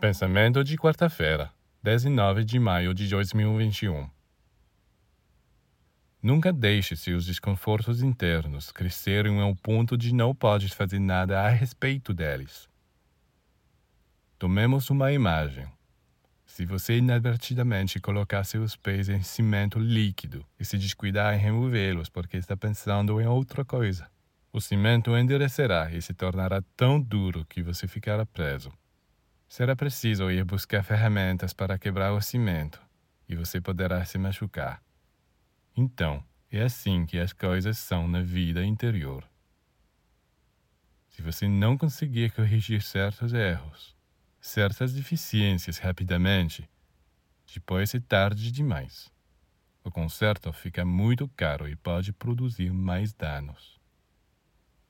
Pensamento de quarta-feira, 19 de maio de 2021. Nunca deixe seus desconfortos internos crescerem ao ponto de não poder fazer nada a respeito deles. Tomemos uma imagem. Se você inadvertidamente colocar seus pés em cimento líquido e se descuidar em removê-los porque está pensando em outra coisa, o cimento endurecerá e se tornará tão duro que você ficará preso. Será preciso ir buscar ferramentas para quebrar o cimento e você poderá se machucar. Então, é assim que as coisas são na vida interior. Se você não conseguir corrigir certos erros, certas deficiências rapidamente, depois é tarde demais. O conserto fica muito caro e pode produzir mais danos.